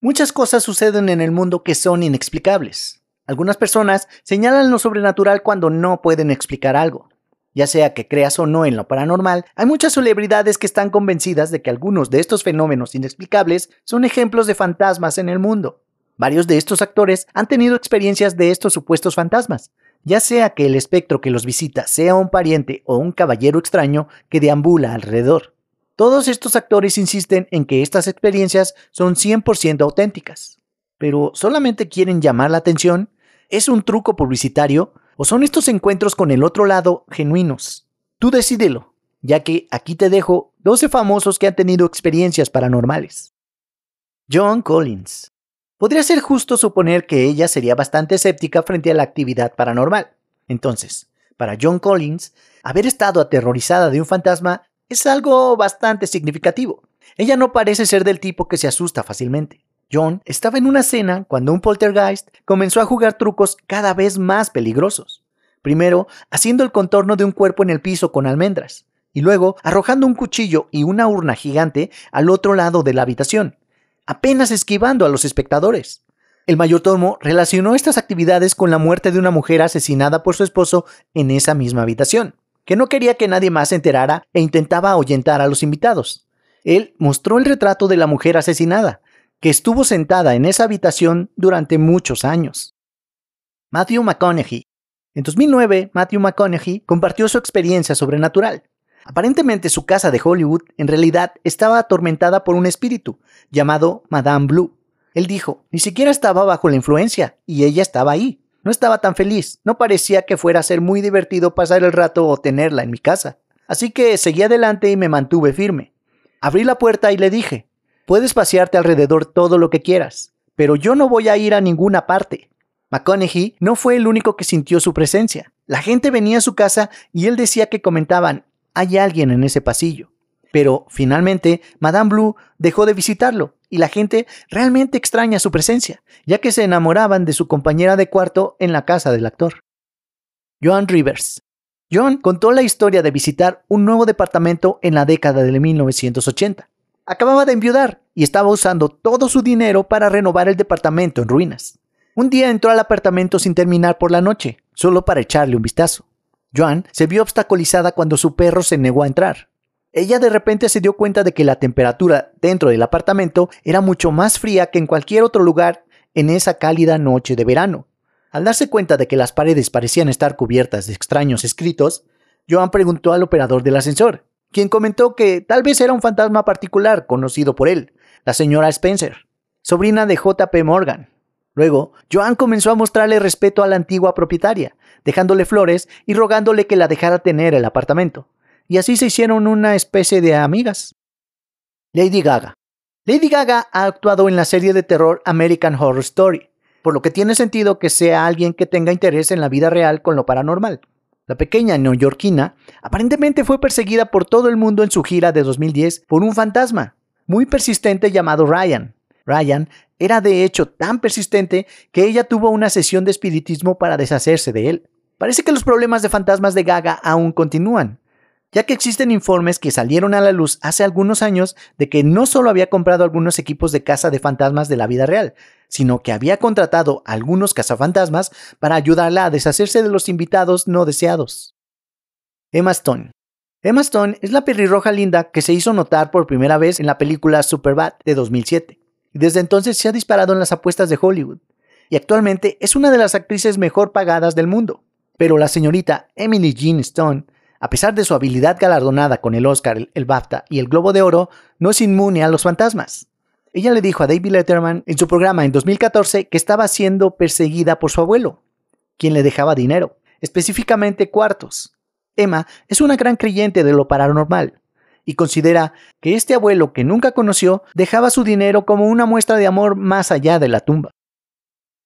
Muchas cosas suceden en el mundo que son inexplicables. Algunas personas señalan lo sobrenatural cuando no pueden explicar algo. Ya sea que creas o no en lo paranormal, hay muchas celebridades que están convencidas de que algunos de estos fenómenos inexplicables son ejemplos de fantasmas en el mundo. Varios de estos actores han tenido experiencias de estos supuestos fantasmas, ya sea que el espectro que los visita sea un pariente o un caballero extraño que deambula alrededor. Todos estos actores insisten en que estas experiencias son 100% auténticas. Pero ¿solamente quieren llamar la atención? ¿Es un truco publicitario? ¿O son estos encuentros con el otro lado genuinos? Tú decídelo, ya que aquí te dejo 12 famosos que han tenido experiencias paranormales. John Collins. Podría ser justo suponer que ella sería bastante escéptica frente a la actividad paranormal. Entonces, para John Collins, haber estado aterrorizada de un fantasma es algo bastante significativo. Ella no parece ser del tipo que se asusta fácilmente. John estaba en una cena cuando un poltergeist comenzó a jugar trucos cada vez más peligrosos. Primero, haciendo el contorno de un cuerpo en el piso con almendras, y luego arrojando un cuchillo y una urna gigante al otro lado de la habitación, apenas esquivando a los espectadores. El mayordomo relacionó estas actividades con la muerte de una mujer asesinada por su esposo en esa misma habitación que no quería que nadie más se enterara e intentaba ahuyentar a los invitados. Él mostró el retrato de la mujer asesinada, que estuvo sentada en esa habitación durante muchos años. Matthew McConaughey. En 2009, Matthew McConaughey compartió su experiencia sobrenatural. Aparentemente su casa de Hollywood en realidad estaba atormentada por un espíritu llamado Madame Blue. Él dijo, ni siquiera estaba bajo la influencia, y ella estaba ahí. No estaba tan feliz, no parecía que fuera a ser muy divertido pasar el rato o tenerla en mi casa. Así que seguí adelante y me mantuve firme. Abrí la puerta y le dije, puedes pasearte alrededor todo lo que quieras, pero yo no voy a ir a ninguna parte. McConaughey no fue el único que sintió su presencia. La gente venía a su casa y él decía que comentaban, hay alguien en ese pasillo. Pero finalmente, Madame Blue dejó de visitarlo y la gente realmente extraña su presencia, ya que se enamoraban de su compañera de cuarto en la casa del actor. Joan Rivers. Joan contó la historia de visitar un nuevo departamento en la década de 1980. Acababa de enviudar y estaba usando todo su dinero para renovar el departamento en ruinas. Un día entró al apartamento sin terminar por la noche, solo para echarle un vistazo. Joan se vio obstaculizada cuando su perro se negó a entrar. Ella de repente se dio cuenta de que la temperatura dentro del apartamento era mucho más fría que en cualquier otro lugar en esa cálida noche de verano. Al darse cuenta de que las paredes parecían estar cubiertas de extraños escritos, Joan preguntó al operador del ascensor, quien comentó que tal vez era un fantasma particular conocido por él, la señora Spencer, sobrina de JP Morgan. Luego, Joan comenzó a mostrarle respeto a la antigua propietaria, dejándole flores y rogándole que la dejara tener el apartamento y así se hicieron una especie de amigas. Lady Gaga. Lady Gaga ha actuado en la serie de terror American Horror Story, por lo que tiene sentido que sea alguien que tenga interés en la vida real con lo paranormal. La pequeña neoyorquina aparentemente fue perseguida por todo el mundo en su gira de 2010 por un fantasma muy persistente llamado Ryan. Ryan era de hecho tan persistente que ella tuvo una sesión de espiritismo para deshacerse de él. Parece que los problemas de fantasmas de Gaga aún continúan, ya que existen informes que salieron a la luz hace algunos años de que no solo había comprado algunos equipos de caza de fantasmas de la vida real, sino que había contratado algunos cazafantasmas para ayudarla a deshacerse de los invitados no deseados. Emma Stone. Emma Stone es la pelirroja linda que se hizo notar por primera vez en la película Superbad de 2007, y desde entonces se ha disparado en las apuestas de Hollywood, y actualmente es una de las actrices mejor pagadas del mundo. Pero la señorita Emily Jean Stone a pesar de su habilidad galardonada con el Oscar, el BAFTA y el Globo de Oro, no es inmune a los fantasmas. Ella le dijo a David Letterman en su programa en 2014 que estaba siendo perseguida por su abuelo, quien le dejaba dinero, específicamente cuartos. Emma es una gran creyente de lo paranormal y considera que este abuelo que nunca conoció dejaba su dinero como una muestra de amor más allá de la tumba.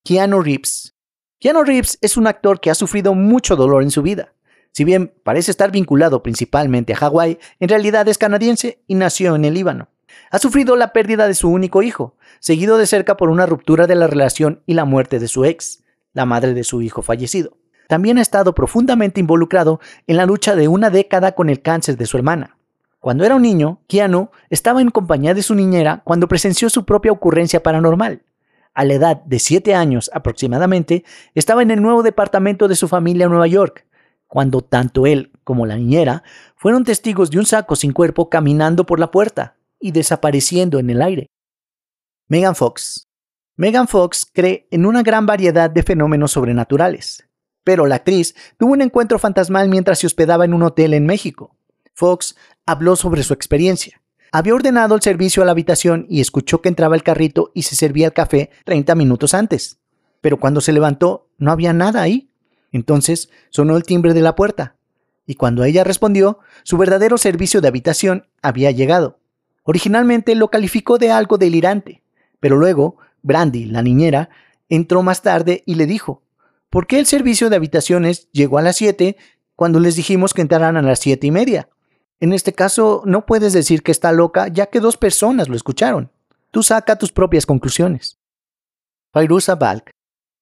Keanu Reeves. Keanu Reeves es un actor que ha sufrido mucho dolor en su vida. Si bien parece estar vinculado principalmente a Hawái, en realidad es canadiense y nació en el Líbano. Ha sufrido la pérdida de su único hijo, seguido de cerca por una ruptura de la relación y la muerte de su ex, la madre de su hijo fallecido. También ha estado profundamente involucrado en la lucha de una década con el cáncer de su hermana. Cuando era un niño, Keanu estaba en compañía de su niñera cuando presenció su propia ocurrencia paranormal. A la edad de 7 años aproximadamente, estaba en el nuevo departamento de su familia en Nueva York, cuando tanto él como la niñera fueron testigos de un saco sin cuerpo caminando por la puerta y desapareciendo en el aire. Megan Fox. Megan Fox cree en una gran variedad de fenómenos sobrenaturales, pero la actriz tuvo un encuentro fantasmal mientras se hospedaba en un hotel en México. Fox habló sobre su experiencia. Había ordenado el servicio a la habitación y escuchó que entraba el carrito y se servía el café 30 minutos antes. Pero cuando se levantó, no había nada ahí. Entonces sonó el timbre de la puerta. Y cuando ella respondió, su verdadero servicio de habitación había llegado. Originalmente lo calificó de algo delirante, pero luego Brandy, la niñera, entró más tarde y le dijo, ¿por qué el servicio de habitaciones llegó a las 7 cuando les dijimos que entraran a las siete y media? En este caso, no puedes decir que está loca ya que dos personas lo escucharon. Tú saca tus propias conclusiones. Fairuza Balk.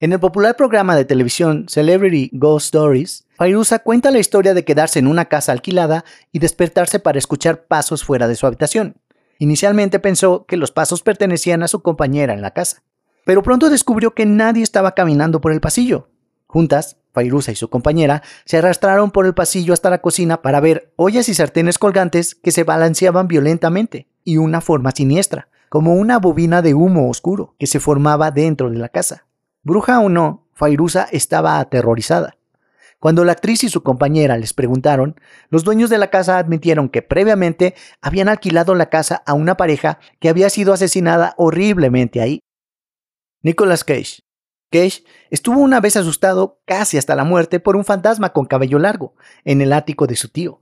En el popular programa de televisión Celebrity Ghost Stories, Fairuza cuenta la historia de quedarse en una casa alquilada y despertarse para escuchar pasos fuera de su habitación. Inicialmente pensó que los pasos pertenecían a su compañera en la casa, pero pronto descubrió que nadie estaba caminando por el pasillo. Juntas, Fairuza y su compañera se arrastraron por el pasillo hasta la cocina para ver ollas y sartenes colgantes que se balanceaban violentamente y una forma siniestra, como una bobina de humo oscuro que se formaba dentro de la casa. Bruja o no, Fairuza estaba aterrorizada. Cuando la actriz y su compañera les preguntaron, los dueños de la casa admitieron que previamente habían alquilado la casa a una pareja que había sido asesinada horriblemente ahí. Nicolas Cage, Cage estuvo una vez asustado casi hasta la muerte por un fantasma con cabello largo en el ático de su tío.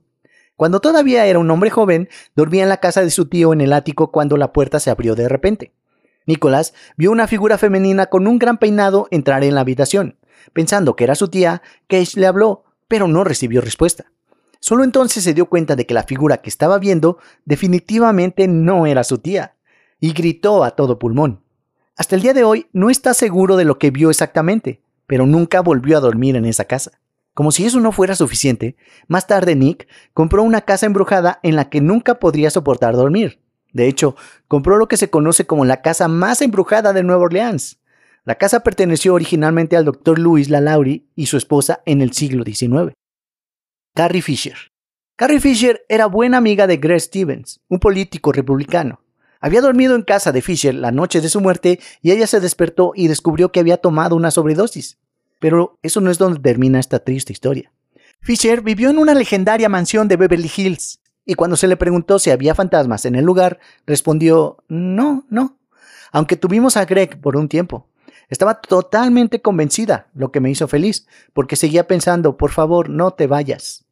Cuando todavía era un hombre joven, dormía en la casa de su tío en el ático cuando la puerta se abrió de repente. Nicolás vio una figura femenina con un gran peinado entrar en la habitación. Pensando que era su tía, Cage le habló, pero no recibió respuesta. Solo entonces se dio cuenta de que la figura que estaba viendo definitivamente no era su tía, y gritó a todo pulmón. Hasta el día de hoy no está seguro de lo que vio exactamente, pero nunca volvió a dormir en esa casa. Como si eso no fuera suficiente, más tarde Nick compró una casa embrujada en la que nunca podría soportar dormir. De hecho, compró lo que se conoce como la casa más embrujada de Nueva Orleans. La casa perteneció originalmente al Dr. Louis LaLaurie y su esposa en el siglo XIX. Carrie Fisher. Carrie Fisher era buena amiga de Greg Stevens, un político republicano. Había dormido en casa de Fisher la noche de su muerte y ella se despertó y descubrió que había tomado una sobredosis. Pero eso no es donde termina esta triste historia. Fisher vivió en una legendaria mansión de Beverly Hills y cuando se le preguntó si había fantasmas en el lugar, respondió no, no. Aunque tuvimos a Greg por un tiempo. Estaba totalmente convencida, lo que me hizo feliz, porque seguía pensando, por favor, no te vayas.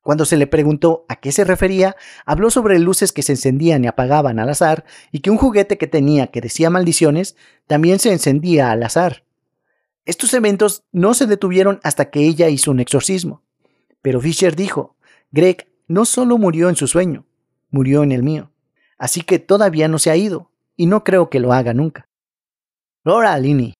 Cuando se le preguntó a qué se refería, habló sobre luces que se encendían y apagaban al azar y que un juguete que tenía que decía maldiciones también se encendía al azar. Estos eventos no se detuvieron hasta que ella hizo un exorcismo. Pero Fisher dijo, Greg no solo murió en su sueño, murió en el mío. Así que todavía no se ha ido, y no creo que lo haga nunca. Laura Linney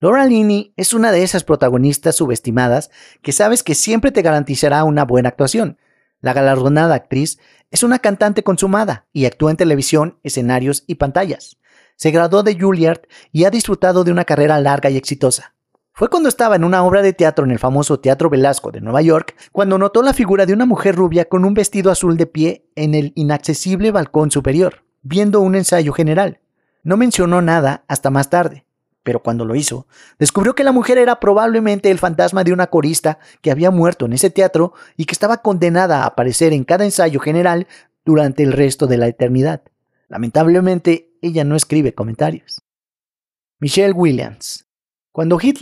Laura Linney es una de esas protagonistas subestimadas que sabes que siempre te garantizará una buena actuación. La galardonada actriz es una cantante consumada y actúa en televisión, escenarios y pantallas. Se graduó de Juilliard y ha disfrutado de una carrera larga y exitosa. Fue cuando estaba en una obra de teatro en el famoso Teatro Velasco de Nueva York cuando notó la figura de una mujer rubia con un vestido azul de pie en el inaccesible balcón superior, viendo un ensayo general. No mencionó nada hasta más tarde pero cuando lo hizo, descubrió que la mujer era probablemente el fantasma de una corista que había muerto en ese teatro y que estaba condenada a aparecer en cada ensayo general durante el resto de la eternidad. Lamentablemente, ella no escribe comentarios. Michelle Williams. Cuando Heath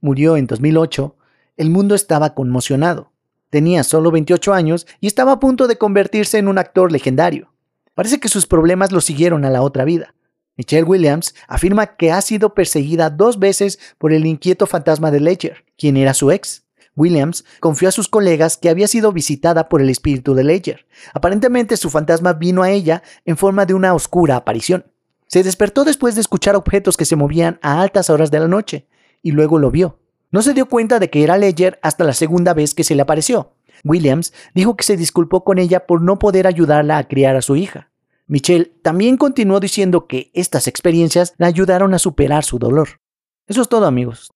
murió en 2008, el mundo estaba conmocionado. Tenía solo 28 años y estaba a punto de convertirse en un actor legendario. Parece que sus problemas lo siguieron a la otra vida. Michelle Williams afirma que ha sido perseguida dos veces por el inquieto fantasma de Ledger, quien era su ex. Williams confió a sus colegas que había sido visitada por el espíritu de Ledger. Aparentemente su fantasma vino a ella en forma de una oscura aparición. Se despertó después de escuchar objetos que se movían a altas horas de la noche, y luego lo vio. No se dio cuenta de que era Ledger hasta la segunda vez que se le apareció. Williams dijo que se disculpó con ella por no poder ayudarla a criar a su hija. Michelle también continuó diciendo que estas experiencias la ayudaron a superar su dolor. Eso es todo amigos.